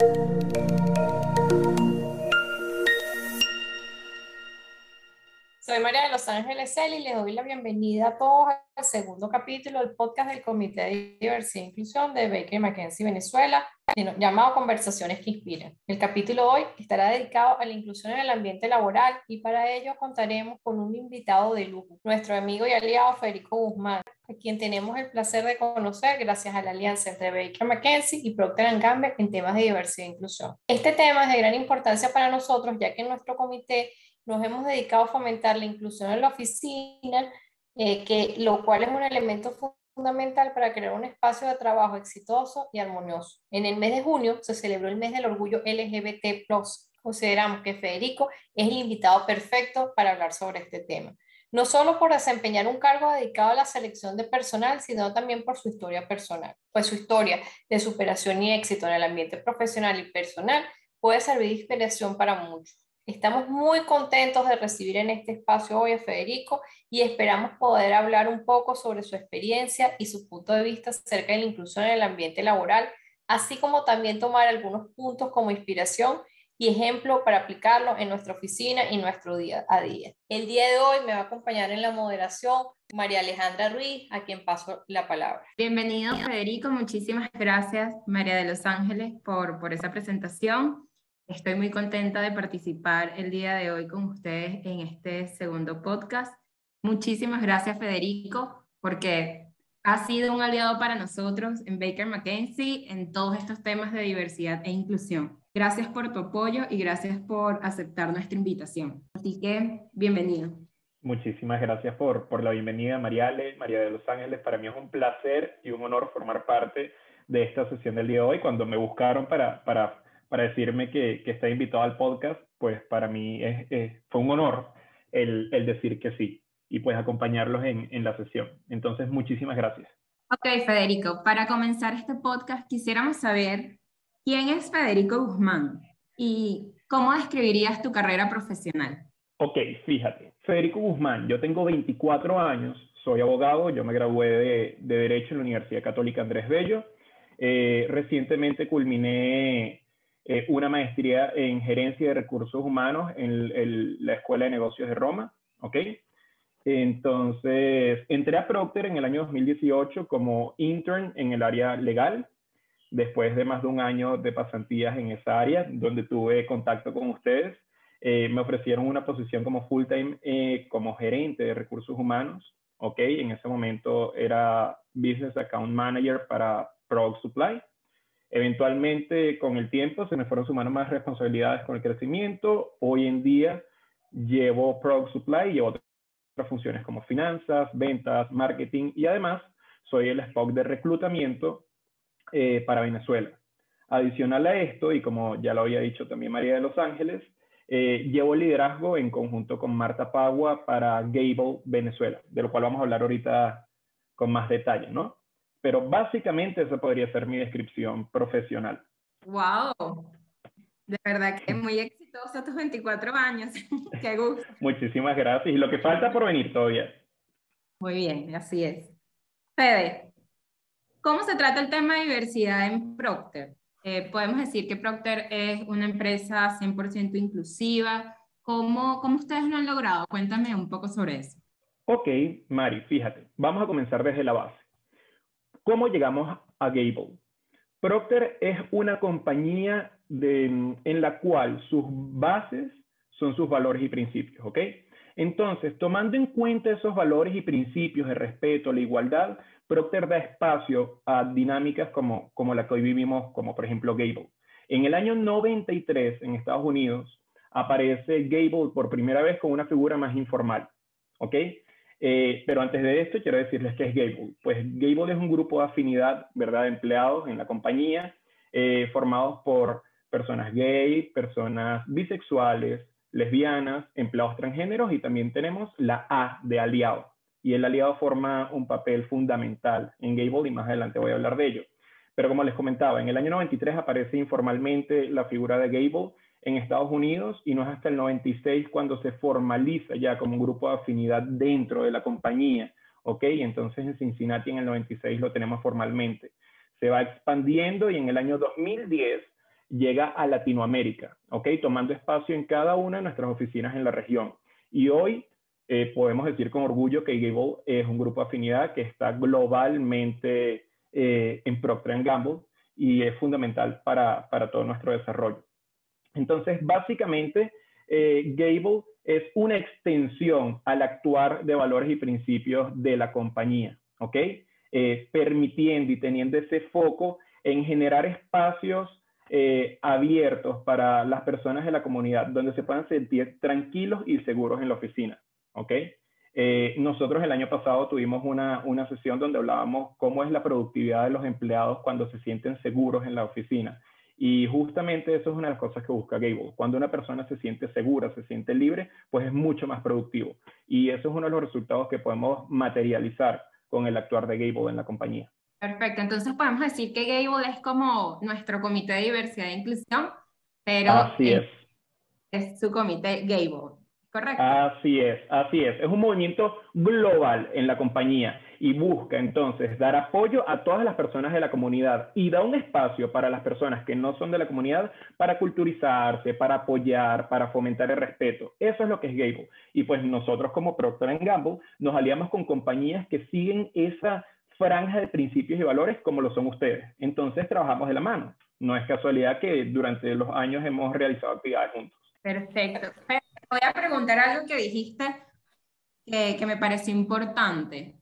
Soy María Los Ángeles Celi les doy la bienvenida a todos al segundo capítulo del podcast del Comité de Diversidad e Inclusión de Baker McKenzie Venezuela, llamado Conversaciones que Inspiran. El capítulo hoy estará dedicado a la inclusión en el ambiente laboral y para ello contaremos con un invitado de lujo, nuestro amigo y aliado Federico Guzmán, a quien tenemos el placer de conocer gracias a la alianza entre Baker McKenzie y Procter Gamble en temas de diversidad e inclusión. Este tema es de gran importancia para nosotros ya que nuestro comité nos hemos dedicado a fomentar la inclusión en la oficina, eh, que, lo cual es un elemento fundamental para crear un espacio de trabajo exitoso y armonioso. En el mes de junio se celebró el mes del orgullo LGBT. Consideramos que Federico es el invitado perfecto para hablar sobre este tema. No solo por desempeñar un cargo dedicado a la selección de personal, sino también por su historia personal. Pues su historia de superación y éxito en el ambiente profesional y personal puede servir de inspiración para muchos. Estamos muy contentos de recibir en este espacio hoy a Federico y esperamos poder hablar un poco sobre su experiencia y su punto de vista acerca de la inclusión en el ambiente laboral, así como también tomar algunos puntos como inspiración y ejemplo para aplicarlo en nuestra oficina y nuestro día a día. El día de hoy me va a acompañar en la moderación María Alejandra Ruiz, a quien paso la palabra. Bienvenido, Federico. Muchísimas gracias, María de Los Ángeles, por, por esa presentación. Estoy muy contenta de participar el día de hoy con ustedes en este segundo podcast. Muchísimas gracias, Federico, porque ha sido un aliado para nosotros en Baker McKenzie en todos estos temas de diversidad e inclusión. Gracias por tu apoyo y gracias por aceptar nuestra invitación. Así que, bienvenido. Muchísimas gracias por, por la bienvenida, Mariale, María de Los Ángeles. Para mí es un placer y un honor formar parte de esta sesión del día de hoy. Cuando me buscaron para, para para decirme que, que está invitado al podcast, pues para mí es, fue un honor el, el, decir que sí y pues acompañarlos en, en la sesión. Entonces, muchísimas gracias. Ok, Federico, para comenzar este podcast quisiéramos saber quién es Federico Guzmán y cómo describirías tu carrera profesional. Ok, fíjate, Federico Guzmán, yo tengo 24 años, soy abogado, yo me gradué de, de Derecho en la Universidad Católica Andrés Bello. Eh, recientemente culminé eh, una maestría en gerencia de recursos humanos en la Escuela de Negocios de Roma, ¿ok? Entonces, entré a Procter en el año 2018 como intern en el área legal, después de más de un año de pasantías en esa área, donde tuve contacto con ustedes. Eh, me ofrecieron una posición como full-time, eh, como gerente de recursos humanos, ¿ok? En ese momento era Business Account Manager para Product Supply. Eventualmente, con el tiempo, se me fueron sumando más responsabilidades con el crecimiento. Hoy en día llevo Product Supply y otras funciones como finanzas, ventas, marketing y además soy el Spock de reclutamiento eh, para Venezuela. Adicional a esto, y como ya lo había dicho también María de Los Ángeles, eh, llevo liderazgo en conjunto con Marta Pagua para Gable Venezuela, de lo cual vamos a hablar ahorita con más detalle, ¿no? Pero básicamente esa podría ser mi descripción profesional. ¡Wow! De verdad que es muy exitoso tus 24 años. Qué gusto. Muchísimas gracias. Y lo que falta por venir todavía. Muy bien, así es. Fede, ¿cómo se trata el tema de diversidad en Procter? Eh, podemos decir que Procter es una empresa 100% inclusiva. ¿Cómo, ¿Cómo ustedes lo han logrado? Cuéntame un poco sobre eso. Ok, Mari, fíjate, vamos a comenzar desde la base. ¿Cómo llegamos a Gable? Procter es una compañía en la cual sus bases son sus valores y principios, ¿ok? Entonces, tomando en cuenta esos valores y principios de respeto, la igualdad, Procter da espacio a dinámicas como, como la que hoy vivimos, como por ejemplo Gable. En el año 93, en Estados Unidos, aparece Gable por primera vez con una figura más informal, ¿ok? Eh, pero antes de esto, quiero decirles qué es Gable. Pues Gable es un grupo de afinidad, ¿verdad?, de empleados en la compañía, eh, formados por personas gay, personas bisexuales, lesbianas, empleados transgéneros y también tenemos la A de aliado. Y el aliado forma un papel fundamental en Gable y más adelante voy a hablar de ello. Pero como les comentaba, en el año 93 aparece informalmente la figura de Gable en Estados Unidos y no es hasta el 96 cuando se formaliza ya como un grupo de afinidad dentro de la compañía, ¿ok? Entonces en Cincinnati en el 96 lo tenemos formalmente. Se va expandiendo y en el año 2010 llega a Latinoamérica, ¿ok? Tomando espacio en cada una de nuestras oficinas en la región. Y hoy eh, podemos decir con orgullo que Gable es un grupo de afinidad que está globalmente eh, en Procter Gamble y es fundamental para, para, todo nuestro desarrollo. Entonces, básicamente, eh, Gable es una extensión al actuar de valores y principios de la compañía, ¿ok? permitiendo y teniendo ese foco en generar espacios abiertos para las personas de la comunidad, donde se puedan sentir tranquilos y seguros en la oficina. ¿ok? Eh, nosotros el año pasado tuvimos una, una sesión donde hablábamos cómo es la productividad de los empleados cuando se sienten seguros en la oficina. Y justamente eso es una de las cosas que busca Gable. Cuando una persona se siente segura, se siente libre, pues es mucho más productivo. Y eso es uno de los resultados que podemos materializar con el actuar de Gable en la compañía. Perfecto. Entonces podemos decir que Gable es como nuestro comité de diversidad e inclusión, pero Así es. es su comité Gable. Correcto. Así es, así es. Es un movimiento global en la compañía y busca entonces dar apoyo a todas las personas de la comunidad y da un espacio para las personas que no son de la comunidad para culturizarse, para apoyar, para fomentar el respeto. Eso es lo que es Gable. Y pues nosotros como Procter Gamble nos aliamos con compañías que siguen esa franja de principios y valores como lo son ustedes. Entonces trabajamos de la mano. No es casualidad que durante los años hemos realizado actividades juntos. Perfecto voy a preguntar algo que dijiste que, que me pareció importante.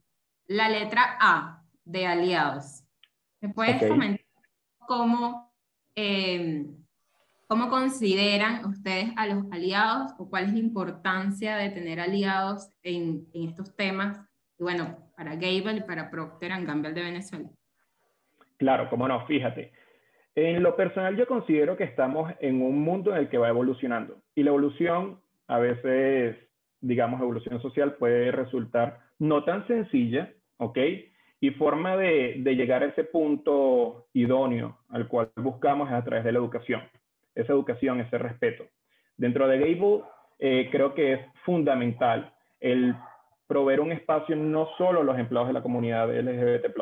La letra A de aliados. ¿Me puedes comentar cómo, eh, cómo consideran ustedes a los aliados o cuál es la importancia de tener aliados en, en estos temas? Y bueno, para Gable y para Procter Gamble de Venezuela. Claro, cómo no, fíjate. En lo personal yo considero que estamos en un mundo en el que va evolucionando y la evolución a veces, digamos, evolución social puede resultar no tan sencilla, ¿ok? Y forma de, llegar a ese punto idóneo al cual buscamos es a través de la educación. Esa educación, ese respeto. Dentro de Gable, eh, creo que es fundamental el proveer un espacio no solo a los empleados de la comunidad LGBT+,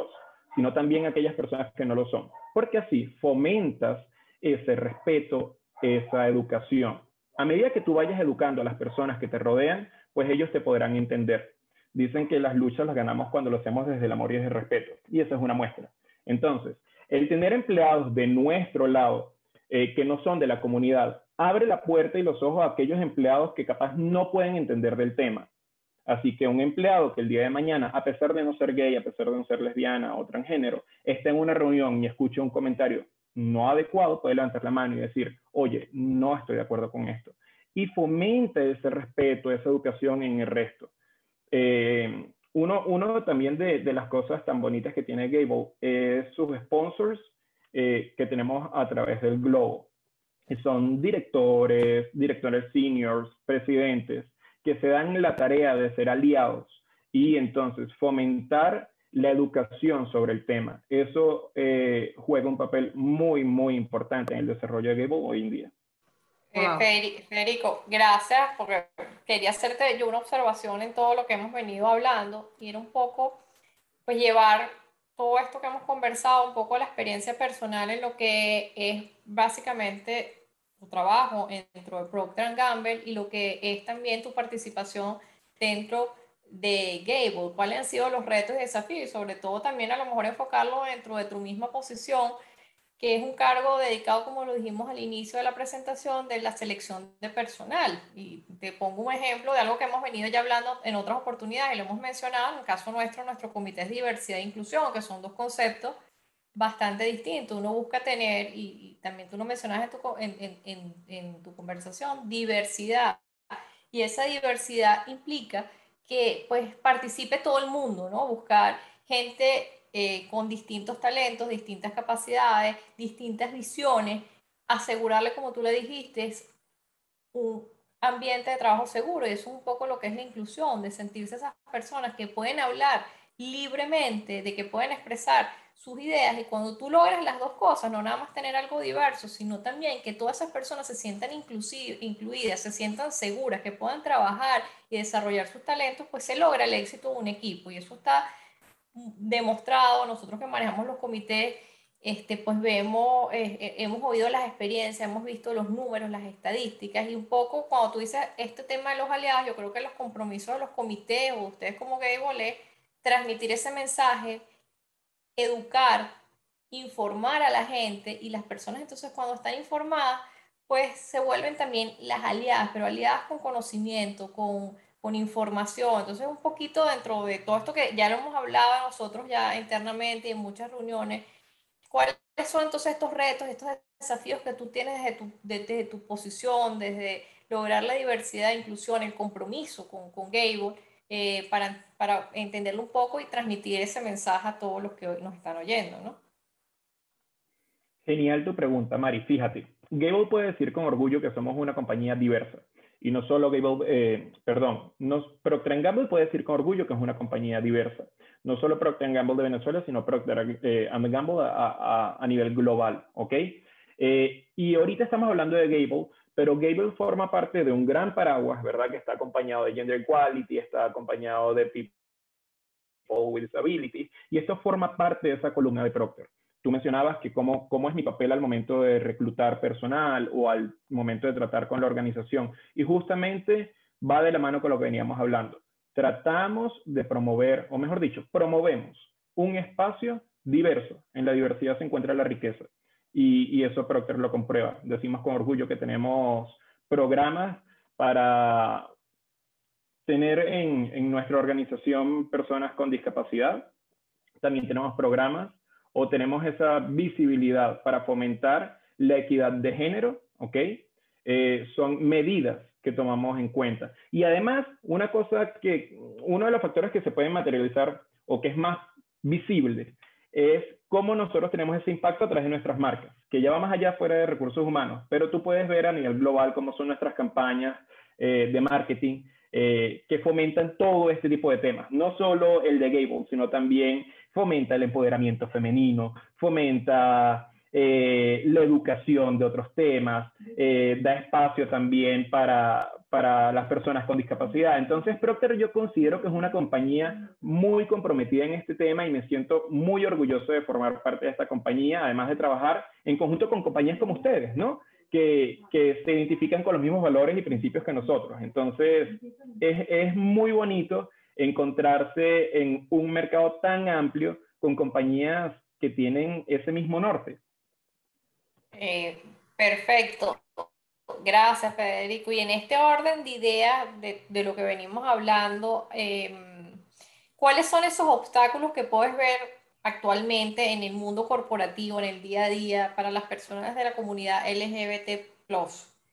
sino también a aquellas personas que no lo son. Porque así fomentas ese respeto, esa educación a medida que tú vayas educando a las personas que te rodean, pues ellos te podrán entender. Dicen que las luchas las ganamos cuando lo hacemos desde el amor y desde el respeto, y esa es una muestra. Entonces, el tener empleados de nuestro lado, eh, que no son de la comunidad, abre la puerta y los ojos a aquellos empleados que capaz no pueden entender del tema. Así que un empleado que el día de mañana, a pesar de no ser gay, a pesar de no ser lesbiana o transgénero, esté en una reunión y escuche un comentario no adecuado, puede levantar la mano y decir, oye, no estoy de acuerdo con esto. Y fomenta ese respeto, esa educación en el resto. Eh, uno, uno, también de, de, las cosas tan bonitas que tiene Gable es sus sponsors eh, que tenemos a través del globo. Son directores, directores seniors, presidentes, que se dan la tarea de ser aliados y entonces fomentar la educación sobre el tema. Eso eh, juega un papel muy, muy importante en el desarrollo de Gable hoy en día. Eh, Federico, gracias, porque quería hacerte yo una observación en todo lo que hemos venido hablando y era un poco, pues llevar todo esto que hemos conversado, un poco la experiencia personal en lo que es básicamente tu trabajo dentro de Procter Gamble y lo que es también tu participación dentro de Gable, cuáles han sido los retos y desafíos, y sobre todo también a lo mejor enfocarlo dentro de tu misma posición, que es un cargo dedicado, como lo dijimos al inicio de la presentación, de la selección de personal. Y te pongo un ejemplo de algo que hemos venido ya hablando en otras oportunidades y lo hemos mencionado, en el caso nuestro, nuestro comité de diversidad e inclusión, que son dos conceptos bastante distintos. Uno busca tener, y, también tú lo mencionas en tu, en, en, en tu conversación, diversidad. Y esa diversidad implica que pues participe todo el mundo, ¿no? Buscar gente eh, con distintos talentos, distintas capacidades, distintas visiones, asegurarle, como tú le dijiste, un ambiente de trabajo seguro. Y eso es un poco lo que es la inclusión, de sentirse esas personas que pueden hablar libremente, de que pueden expresar sus ideas. Y cuando tú logras las dos cosas, no nada más tener algo diverso, sino también que todas esas personas se sientan incluidas, se sientan seguras, que puedan trabajar y desarrollar sus talentos, pues se logra el éxito de un equipo. Y eso está demostrado, nosotros que manejamos los comités este, pues vemos, eh, eh, hemos oído las experiencias, hemos visto los números, las estadísticas y un poco cuando tú dices este tema de los aliados, yo creo que los compromisos de los comités o ustedes como Gable es transmitir ese mensaje, educar, informar a la gente y las personas entonces cuando están informadas, pues se vuelven también las aliadas, pero aliadas con conocimiento, con, con información. Entonces un poquito dentro de todo esto que ya lo hemos hablado nosotros ya internamente y en muchas reuniones, ¿Cuáles son entonces estos retos, estos desafíos que tú tienes desde tu, desde tu posición, desde lograr la diversidad, inclusión, el compromiso con, con Gable, eh, para, para entenderlo un poco y transmitir ese mensaje a todos los que hoy nos están oyendo, ¿no? Genial tu pregunta, Mari. Fíjate, Gable puede decir con orgullo que somos una compañía diversa. Y no solo Gable, eh, perdón, nos, Procter Gamble puede decir con orgullo que es una compañía diversa. No solo Procter Gamble de Venezuela, sino Procter eh, Gamble a, a, nivel global, ¿ok? Eh, y ahorita estamos hablando de Gable, pero Gable forma parte de un gran paraguas, ¿verdad? Que está acompañado de Gender Equality, está acompañado de People with Disabilities, y esto forma parte de esa columna de Procter. Tú mencionabas que cómo, cómo es mi papel al momento de reclutar personal o al momento de tratar con la organización. Y justamente va de la mano con lo que veníamos hablando. Tratamos de promover, o mejor dicho, promovemos un espacio diverso. En la diversidad se encuentra la riqueza. Y, y eso Procter lo comprueba. Decimos con orgullo que tenemos programas para tener en, en nuestra organización personas con discapacidad. También tenemos programas o tenemos esa visibilidad para fomentar la equidad de género, ¿ok? Eh, son medidas que tomamos en cuenta. Y además, una cosa que, uno de los factores que se pueden materializar o que es más visible es cómo nosotros tenemos ese impacto a través de nuestras marcas, que ya va más allá fuera de recursos humanos, pero tú puedes ver a nivel global cómo son nuestras campañas eh, de marketing eh, que fomentan todo este tipo de temas, no solo el de Gable, sino también fomenta el empoderamiento femenino, fomenta eh, la educación de otros temas, eh, da espacio también para, para las personas con discapacidad. Entonces, Procter yo considero que es una compañía muy comprometida en este tema y me siento muy orgulloso de formar parte de esta compañía, además de trabajar en conjunto con compañías como ustedes, ¿no? Que, que se identifican con los mismos valores y principios que nosotros. Entonces, es, es muy bonito encontrarse en un mercado tan amplio con compañías que tienen ese mismo norte. Eh, perfecto. Gracias, Federico. Y en este orden de ideas de, de lo que venimos hablando, em, ¿cuáles son esos obstáculos que puedes ver actualmente en el mundo corporativo, en el día a día, para las personas de la comunidad LGBT?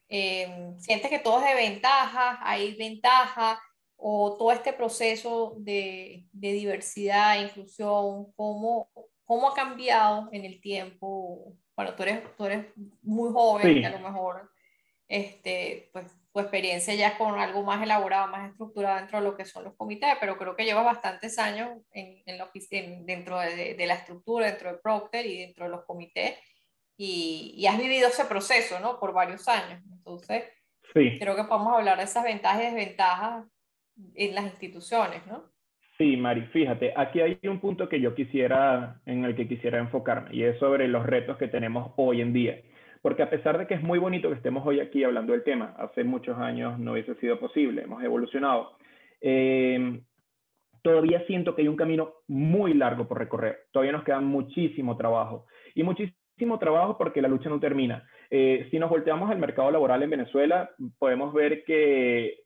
Eh, ¿Sientes que todo es de ventaja? ¿Hay ventaja? O todo este proceso de, de diversidad, inclusión, cómo, cómo ha cambiado en el tiempo. Bueno, tú eres, tú eres muy joven y a lo mejor este, pues, tu experiencia ya es con algo más elaborado, más estructurado dentro de lo que son los comités, pero creo que llevas bastantes años en, en la, dentro de, de, la estructura, dentro de Procter y dentro de los comités, y, y has vivido ese proceso, ¿no? Por varios años. Entonces, sí. creo que podemos hablar de esas ventajas y desventajas en las instituciones, ¿no? Sí, Mari, fíjate, aquí hay un punto que yo quisiera, en el que quisiera enfocarme, y es sobre los retos que tenemos hoy en día. Porque a pesar de que es muy bonito que estemos hoy aquí hablando del tema, hace muchos años no hubiese sido posible, hemos evolucionado. Eh, todavía siento que hay un camino muy largo por recorrer. Todavía nos queda muchísimo trabajo. Y muchísimo trabajo porque la lucha no termina. Eh, si nos volteamos al mercado laboral en Venezuela, podemos ver que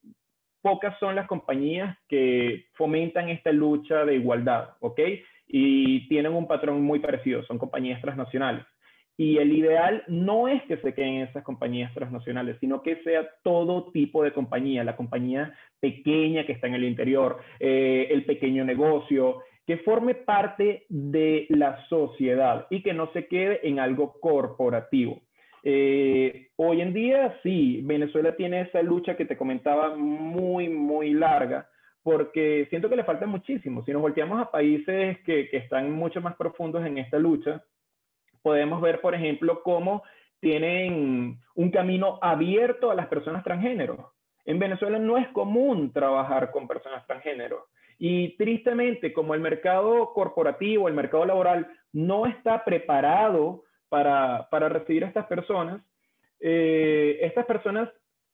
pocas son las compañías que fomentan esta lucha de igualdad, ¿ok? Y tienen un patrón muy parecido, son compañías transnacionales. Y el ideal no es que se queden esas compañías transnacionales, sino que sea todo tipo de compañía, la compañía pequeña que está en el interior, eh, el pequeño negocio, que forme parte de la sociedad y que no se quede en algo corporativo. Eh, hoy en día sí, Venezuela tiene esa lucha que te comentaba muy, muy larga, porque siento que le falta muchísimo. Si nos volteamos a países que, que están mucho más profundos en esta lucha, podemos ver, por ejemplo, cómo tienen un camino abierto a las personas transgénero. En Venezuela no es común trabajar con personas transgénero. Y tristemente, como el mercado corporativo, el mercado laboral no está preparado para, para recibir a estas personas, eh, estas personas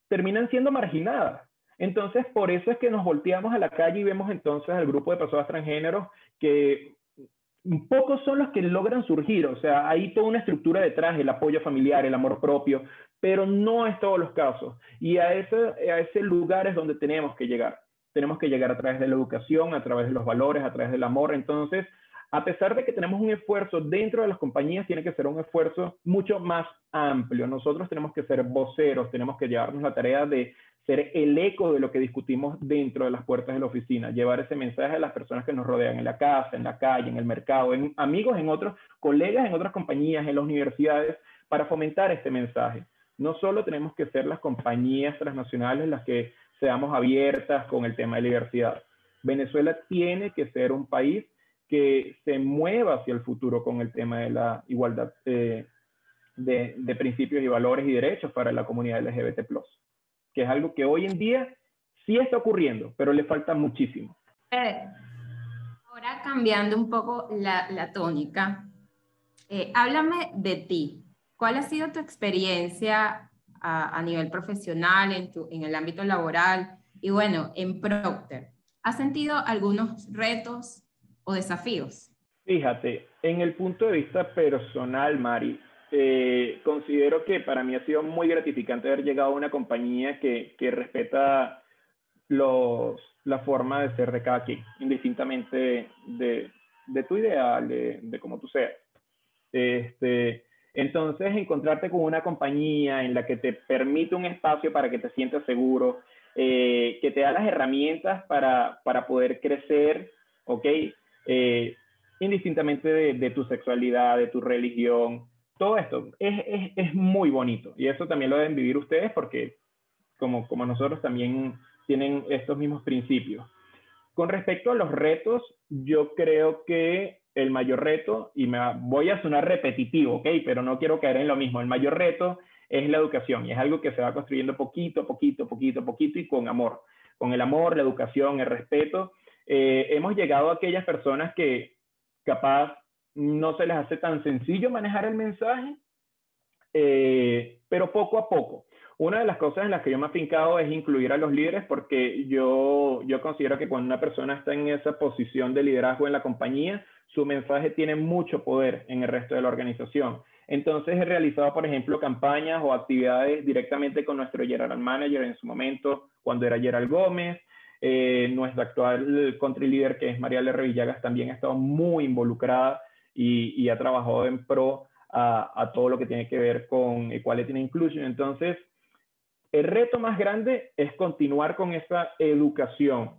terminan siendo marginadas. Entonces, por eso es que nos volteamos a la calle y vemos entonces al grupo de personas transgéneros que pocos son los que logran surgir, o sea, hay toda una estructura detrás, el apoyo familiar, el amor propio, pero no es todos los casos. Y a ese, a ese lugar es donde tenemos que llegar. Tenemos que llegar a través de la educación, a través de los valores, a través del amor. Entonces, a pesar de que tenemos un esfuerzo dentro de las compañías, tiene que ser un esfuerzo mucho más amplio. Nosotros tenemos que ser voceros, tenemos que llevarnos la tarea de ser el eco de lo que discutimos dentro de las puertas de la oficina, llevar ese mensaje a las personas que nos rodean en la casa, en la calle, en el mercado, en amigos, en otros, colegas en otras compañías, en las universidades, para fomentar este mensaje. No solo tenemos que ser las compañías transnacionales las que seamos abiertas con el tema de diversidad. Venezuela tiene que ser un país que se mueva hacia el futuro con el tema de la igualdad eh, de, principios y valores y derechos para la comunidad LGBT+, que es algo que hoy en día sí está ocurriendo, pero le falta muchísimo. ahora cambiando un poco la, la tónica, eh, háblame de ti. ¿Cuál ha sido tu experiencia a, a nivel profesional, en, tu, en el ámbito laboral y bueno, en Procter? ¿Has sentido algunos retos desafíos? Fíjate, en el punto de vista personal, Mari, eh, considero que para mí ha sido muy gratificante haber llegado a una compañía que, que respeta los, la forma de ser de cada quien, indistintamente de, de tu ideal, de, de cómo tú seas. Este, entonces, encontrarte con una compañía en la que te permite un espacio para que te sientas seguro, eh, que te da las herramientas para, para poder crecer, ¿ok? Eh, indistintamente de, tu sexualidad, de tu religión, todo esto es, muy bonito y eso también lo deben vivir ustedes porque como, como nosotros también tienen estos mismos principios. Con respecto a los retos, yo creo que el mayor reto, y me voy a sonar repetitivo, ¿ok? Pero no quiero caer en lo mismo, el mayor reto es la educación y es algo que se va construyendo poquito, poquito, poquito, poquito y con amor. Con el amor, la educación, el respeto eh, hemos llegado a aquellas personas que capaz no se les hace tan sencillo manejar el mensaje, eh, pero poco a poco. Una de las cosas en las que yo me he afincado es incluir a los líderes porque yo, yo considero que cuando una persona está en esa posición de liderazgo en la compañía, su mensaje tiene mucho poder en el resto de la organización. Entonces he realizado, por ejemplo, campañas o actividades directamente con nuestro general manager en su momento, cuando era Gerald Gómez, eh, nuestra actual country leader, que es María L. Villagas, también ha estado muy involucrada y, ha trabajado en pro a, a, todo lo que tiene que ver con Equality and Inclusion. Entonces, el reto más grande es continuar con esa educación,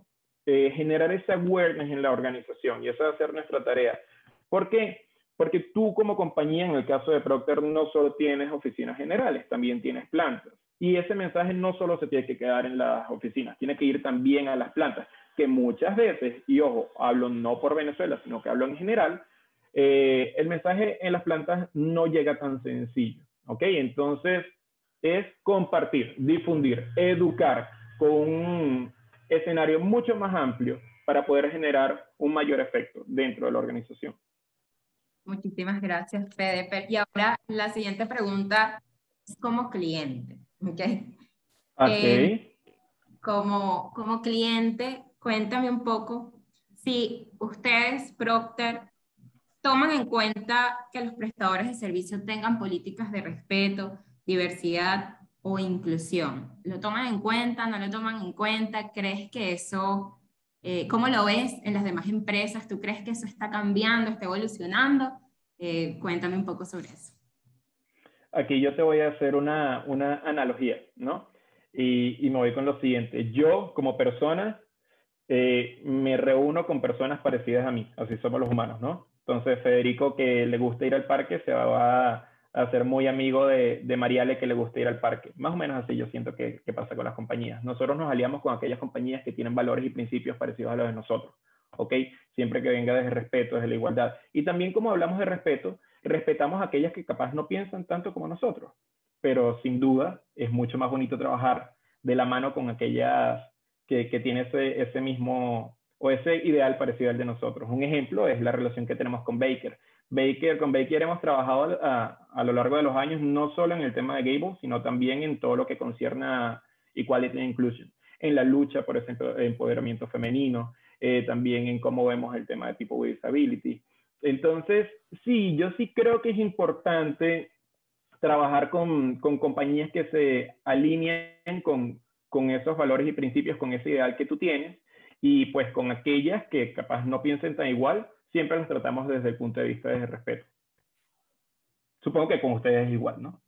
eh, generar esa awareness en la organización y esa va a ser nuestra tarea. ¿Por qué? Porque tú como compañía, en el caso de Procter, no solo tienes oficinas generales, también tienes plantas. Y ese mensaje no solo se tiene que quedar en las oficinas, tiene que ir también a las plantas, que muchas veces, y ojo, hablo no por Venezuela, sino que hablo en general, eh, el mensaje en las plantas no llega tan sencillo, ¿ok? Entonces, es compartir, difundir, educar con un escenario mucho más amplio para poder generar un mayor efecto dentro de la organización. Muchísimas gracias, Fede. Y ahora la siguiente pregunta es como cliente. Okay. Okay. Eh, como, como cliente, cuéntame un poco si ustedes, Procter, toman en cuenta que los prestadores de servicio tengan políticas de respeto, diversidad o inclusión. ¿Lo toman en cuenta? ¿No lo toman en cuenta? ¿Crees que eso, eh, cómo lo ves en las demás empresas? ¿Tú crees que eso está cambiando, está evolucionando? Eh, cuéntame un poco sobre eso aquí yo te voy a hacer una, una analogía, ¿no? Y, y, me voy con lo siguiente. Yo, como persona, eh, me reúno con personas parecidas a mí, así somos los humanos, ¿no? Entonces, Federico, que le gusta ir al parque, se va a, ser muy amigo de, de, Mariale, que le gusta ir al parque. Más o menos así yo siento que, que pasa con las compañías. Nosotros nos aliamos con aquellas compañías que tienen valores y principios parecidos a los de nosotros, ¿ok? Siempre que venga desde el respeto, desde la igualdad. Y también como hablamos de respeto, respetamos a aquellas que capaz no piensan tanto como nosotros, pero sin duda es mucho más bonito trabajar de la mano con aquellas que, que tienen ese, ese mismo o ese ideal parecido al de nosotros. Un ejemplo es la relación que tenemos con Baker. Baker, con Baker hemos trabajado a, a lo largo de los años no solo en el tema de Gable, sino también en todo lo que concierne a Equality and Inclusion, en la lucha por ese empoderamiento femenino, eh, también en cómo vemos el tema de people with disability. Entonces, sí, yo sí creo que es importante trabajar con, con compañías que se alineen con, con esos valores y principios, con ese ideal que tú tienes, y pues con aquellas que capaz no piensen tan igual, siempre las tratamos desde el punto de vista de respeto. Supongo que con ustedes es igual, ¿no?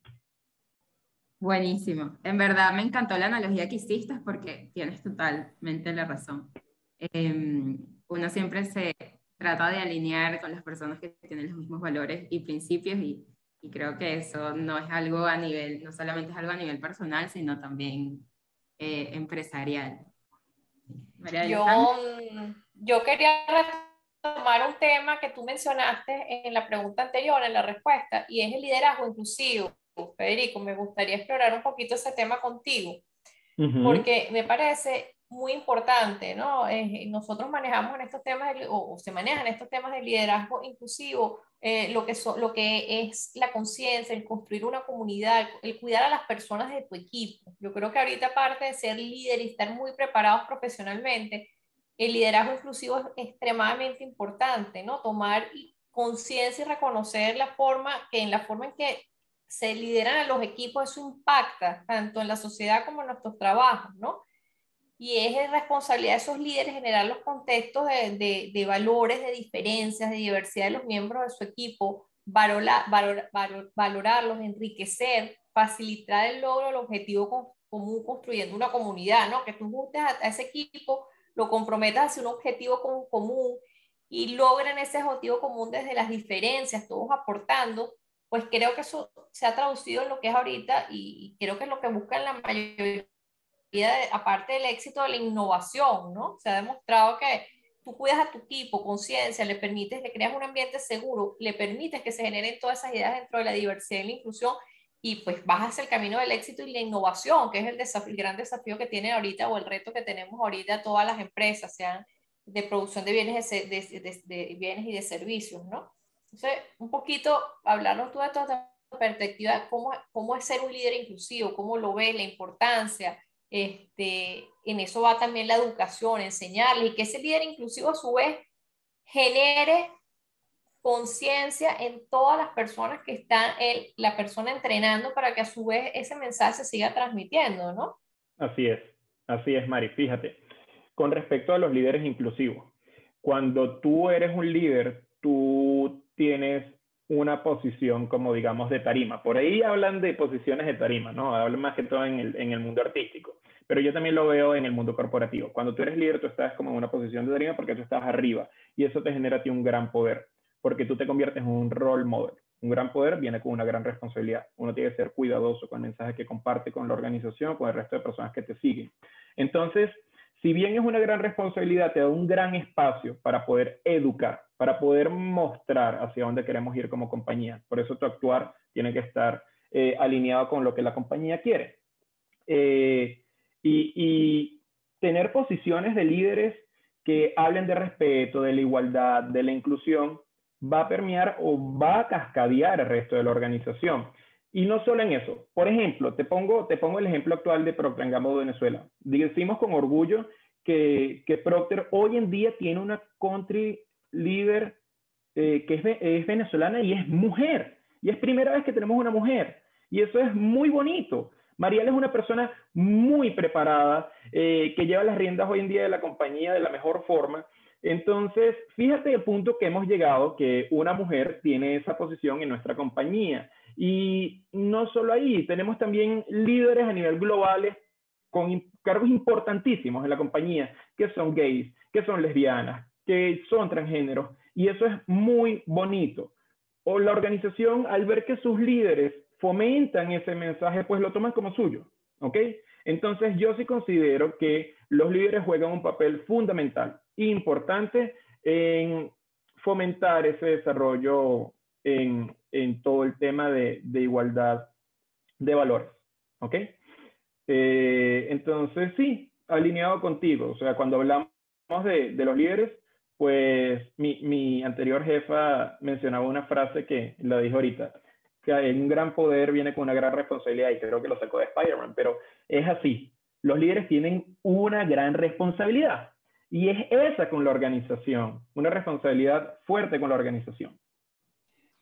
Buenísimo. En verdad me encantó la analogía que hiciste porque tienes totalmente la razón. Em, uno siempre se trata de alinear con las personas que tienen los mismos valores y principios y, y creo que eso no es algo a nivel, no solamente es algo a nivel personal, sino también eh, empresarial. yo, yo quería retomar un tema que tú mencionaste en la pregunta anterior, en la respuesta, y es el liderazgo inclusivo. Federico, me gustaría explorar un poquito ese tema contigo, porque me parece muy importante, ¿no? Eh, nosotros manejamos en estos temas, o, se manejan estos temas de liderazgo inclusivo, eh, lo, que lo que es la conciencia, el construir una comunidad, el cuidar a las personas de tu equipo. Yo creo que ahorita, aparte de ser líder y estar muy preparados profesionalmente, el liderazgo inclusivo es extremadamente importante, ¿no? Tomar conciencia y reconocer la forma, que en la forma en que se lideran a los equipos, eso impacta tanto en la sociedad como en nuestros trabajos, ¿no? Y es responsabilidad de esos líderes generar los contextos de, de, valores, de diferencias, de diversidad de los miembros de su equipo, valora, valorarlos, enriquecer, facilitar el logro del objetivo común construyendo una comunidad, ¿no? Que tú juntes a, ese equipo, lo comprometas hacia un objetivo común y logren ese objetivo común desde las diferencias, todos aportando, pues creo que eso se ha traducido en lo que es ahorita y creo que es lo que buscan la mayoría aparte del éxito de la innovación, ¿no? Se ha demostrado que tú cuidas a tu equipo, conciencia, le permites, le creas un ambiente seguro, le permites que se generen todas esas ideas dentro de la diversidad y la inclusión y pues vas hacia el camino del éxito y la innovación, que es el, gran desafío que tiene ahorita o el reto que tenemos ahorita todas las empresas, sean de producción de bienes, de, de, de, bienes y de servicios, ¿no? Entonces, un poquito hablarnos tú de toda esta perspectiva, cómo, cómo es ser un líder inclusivo, cómo lo ves, la importancia, este, en eso va también la educación, enseñarle y que ese líder inclusivo a su vez genere conciencia en todas las personas que están la persona entrenando para que a su vez ese mensaje se siga transmitiendo, ¿no? Así es, así es, Mari. Fíjate, con respecto a los líderes inclusivos, cuando tú eres un líder, tú tienes una posición como digamos de tarima. Por ahí hablan de posiciones de tarima, ¿no? Hablan más que todo en el, en el mundo artístico. Pero yo también lo veo en el mundo corporativo. Cuando tú eres líder, tú estás como en una posición de tarima porque tú estás arriba y eso te genera a ti un gran poder, porque tú te conviertes en un role model. Un gran poder viene con una gran responsabilidad. Uno tiene que ser cuidadoso con el mensaje que comparte con la organización, con el resto de personas que te siguen. Entonces, si bien es una gran responsabilidad, te da un gran espacio para poder educar, para poder mostrar hacia dónde queremos ir como compañía. Por eso tu actuar tiene que estar eh, alineado con lo que la compañía quiere. Eh, y, y, tener posiciones de líderes que hablen de respeto, de la igualdad, de la inclusión, va a permear o va a cascadear el resto de la organización. Y no solo en eso. Por ejemplo, te pongo, te pongo el ejemplo actual de Procter Gamble Venezuela. Decimos con orgullo que, que, Procter hoy en día tiene una country leader eh, que es, venezolana y es mujer. Y es primera vez que tenemos una mujer. Y eso es muy bonito. Mariela es una persona muy preparada, eh, que lleva las riendas hoy en día de la compañía de la mejor forma. Entonces, fíjate el punto que hemos llegado, que una mujer tiene esa posición en nuestra compañía. Y no solo ahí, tenemos también líderes a nivel global con cargos importantísimos en la compañía, que son gays, que son lesbianas, que son transgéneros, y eso es muy bonito. O la organización, al ver que sus líderes fomentan ese mensaje, pues lo toman como suyo, ¿ok? Entonces yo sí considero que los líderes juegan un papel fundamental, importante en fomentar ese desarrollo en, en todo el tema de, de, igualdad de valores. ¿Ok? Eh, entonces, sí, alineado contigo. O sea, cuando hablamos de, de los líderes, pues mi, anterior jefa mencionaba una frase que la dijo ahorita, que un gran poder viene con una gran responsabilidad y creo que lo sacó de Spider-Man, pero es así. Los líderes tienen una gran responsabilidad y es esa con la organización, una responsabilidad fuerte con la organización.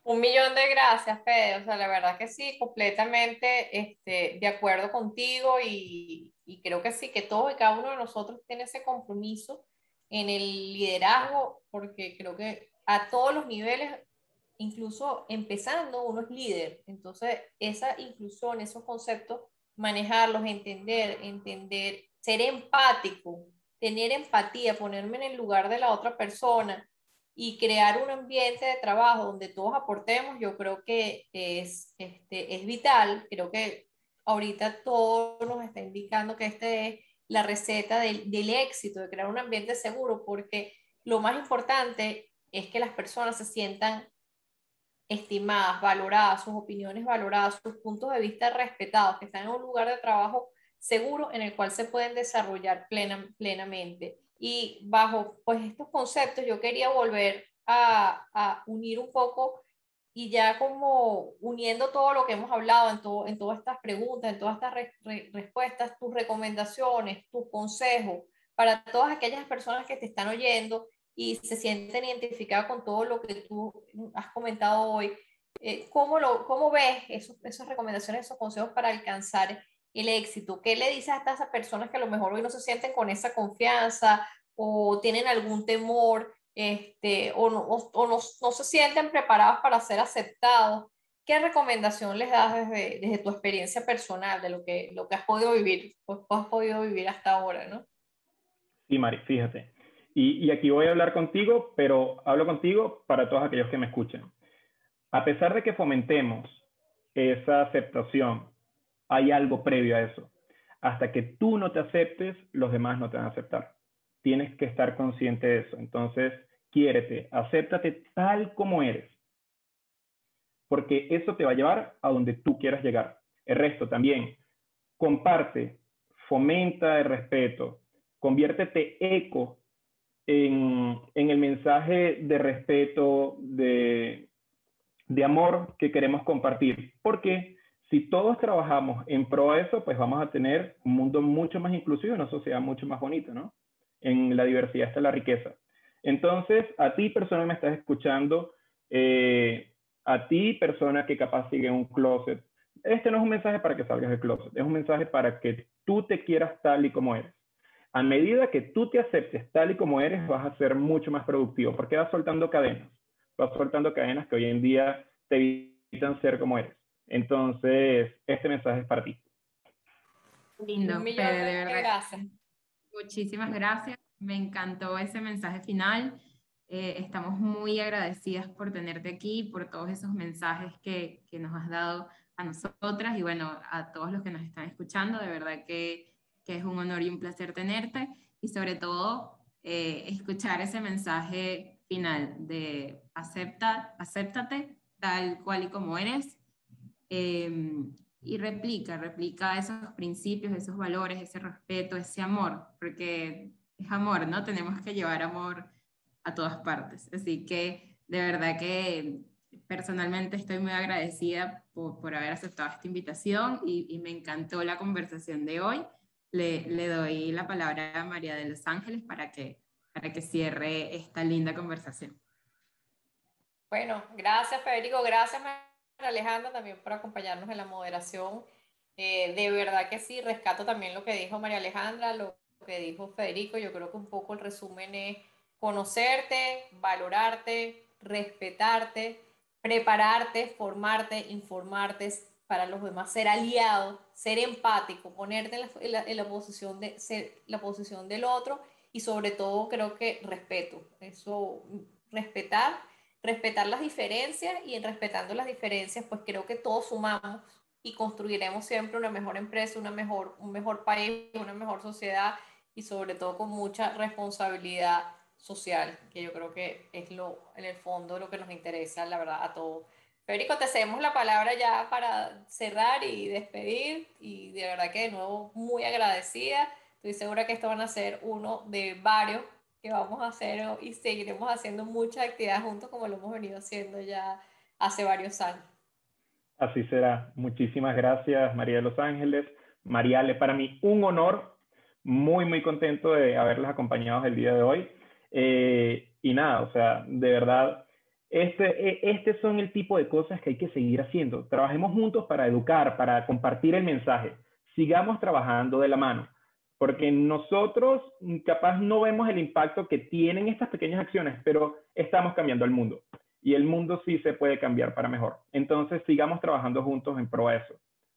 Un millón de gracias, Fede. O sea, la verdad que sí, completamente este, de acuerdo contigo y, y creo que sí, que todos y cada uno de nosotros tiene ese compromiso en el liderazgo, porque creo que a todos los niveles, incluso empezando, uno es líder. Entonces, esa inclusión, esos conceptos, manejarlos, entender, entender, ser empático, tener empatía, ponerme en el lugar de la otra persona, y crear un ambiente de trabajo donde todos aportemos, yo creo que es, este, es vital. Creo que ahorita todo nos está indicando que esta es la receta del, éxito, de crear un ambiente seguro, porque lo más importante es que las personas se sientan estimadas, valoradas, sus opiniones valoradas, sus puntos de vista respetados, que están en un lugar de trabajo seguro en el cual se pueden desarrollar plena, plenamente. Y bajo pues estos conceptos yo quería volver a, unir un poco y ya como uniendo todo lo que hemos hablado en, todo, en todas estas preguntas, en todas estas respuestas, tus recomendaciones, tus consejos para todas aquellas personas que te están oyendo y se sienten identificadas con todo lo que tú has comentado hoy. Eh, ¿cómo, lo, ¿Cómo ves esos, esas recomendaciones, esos consejos para alcanzar el éxito? ¿Qué le dices a estas personas que a lo mejor hoy no se sienten con esa confianza o tienen algún temor este, o, no, o no, no, se sienten preparados para ser aceptados? ¿Qué recomendación les das desde, desde, tu experiencia personal, de lo que, lo que has podido vivir, pues, has podido vivir hasta ahora, ¿no? Sí, Mari, fíjate. Y, y aquí voy a hablar contigo, pero hablo contigo para todos aquellos que me escuchen. A pesar de que fomentemos esa aceptación, hay algo previo a eso. Hasta que tú no te aceptes, los demás no te van a aceptar. Tienes que estar consciente de eso. Entonces, quiérete, acéptate tal como eres. Porque eso te va a llevar a donde tú quieras llegar. El resto también. Comparte, fomenta el respeto, conviértete eco en, el mensaje de respeto, de, de amor que queremos compartir. Porque si todos trabajamos en pro de eso, pues vamos a tener un mundo mucho más inclusivo y una sociedad mucho más bonita, ¿no? En la diversidad está la riqueza. Entonces, a ti, persona que me estás escuchando, eh, a ti, persona que capaz sigue un closet, este no es un mensaje para que salgas del closet, es un mensaje para que tú te quieras tal y como eres. A medida que tú te aceptes tal y como eres, vas a ser mucho más productivo, porque vas soltando cadenas, vas soltando cadenas que hoy en día te evitan ser como eres. Entonces, este mensaje es para ti. Lindo, de verdad. Gracias. Muchísimas gracias. Me encantó ese mensaje final. Eh, estamos muy agradecidas por tenerte aquí, por todos esos mensajes que, que, nos has dado a nosotras y bueno, a todos los que nos están escuchando. De verdad que, que es un honor y un placer tenerte y sobre todo eh, escuchar ese mensaje final de acepta, acéptate tal cual y como eres Em, y replica, replica esos principios, esos valores, ese respeto, ese amor, porque es amor, ¿no? Tenemos que llevar amor a todas partes. Así que de verdad que personalmente estoy muy agradecida por, por haber aceptado esta invitación y, y, me encantó la conversación de hoy. Le, le, doy la palabra a María de Los Ángeles para que, para que cierre esta linda conversación. Bueno, gracias Federico, gracias Alejandra también por acompañarnos en la moderación. Eh, de verdad que sí, rescato también lo que dijo María Alejandra, lo que dijo Federico. Yo creo que un poco el resumen es conocerte, valorarte, respetarte, prepararte, formarte, informarte para los demás, ser aliado, ser empático, ponerte en la, en la, posición, de, ser, la posición del otro y sobre todo creo que respeto. Eso, respetar respetar las diferencias y en respetando las diferencias, pues creo que todos sumamos y construiremos siempre una mejor empresa, una mejor, un mejor país, una mejor sociedad y sobre todo con mucha responsabilidad social, que yo creo que es lo, en el fondo lo que nos interesa, la verdad, a todos. Federico, te cedemos la palabra ya para cerrar y despedir y de verdad que de nuevo muy agradecida. Estoy segura que esto van a ser uno de varios que vamos a hacer y seguiremos haciendo muchas actividades juntos como lo hemos venido haciendo ya hace varios años. Así será. Muchísimas gracias, María de los Ángeles. Mariale, para mí un honor, muy, muy contento de haberles acompañado el día de hoy. Eh, y nada, o sea, de verdad, este, e, este son el tipo de cosas que hay que seguir haciendo. Trabajemos juntos para educar, para compartir el mensaje. Sigamos trabajando de la mano, porque nosotros capaz no vemos el impacto que tienen estas pequeñas acciones, pero estamos cambiando el mundo y el mundo sí se puede cambiar para mejor. Entonces, sigamos trabajando juntos en pro de eso.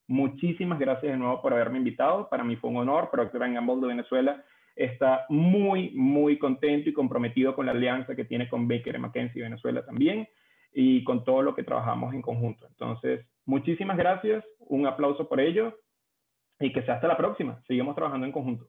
Muchísimas gracias de nuevo por haberme invitado. Para mí fue un honor. Procter Gamble de Venezuela está muy, muy contento y comprometido con la alianza que tiene con Baker McKenzie Venezuela también y con todo lo que trabajamos en conjunto. Entonces, muchísimas gracias. Un aplauso por ello y que sea hasta la próxima. Seguimos trabajando en conjunto.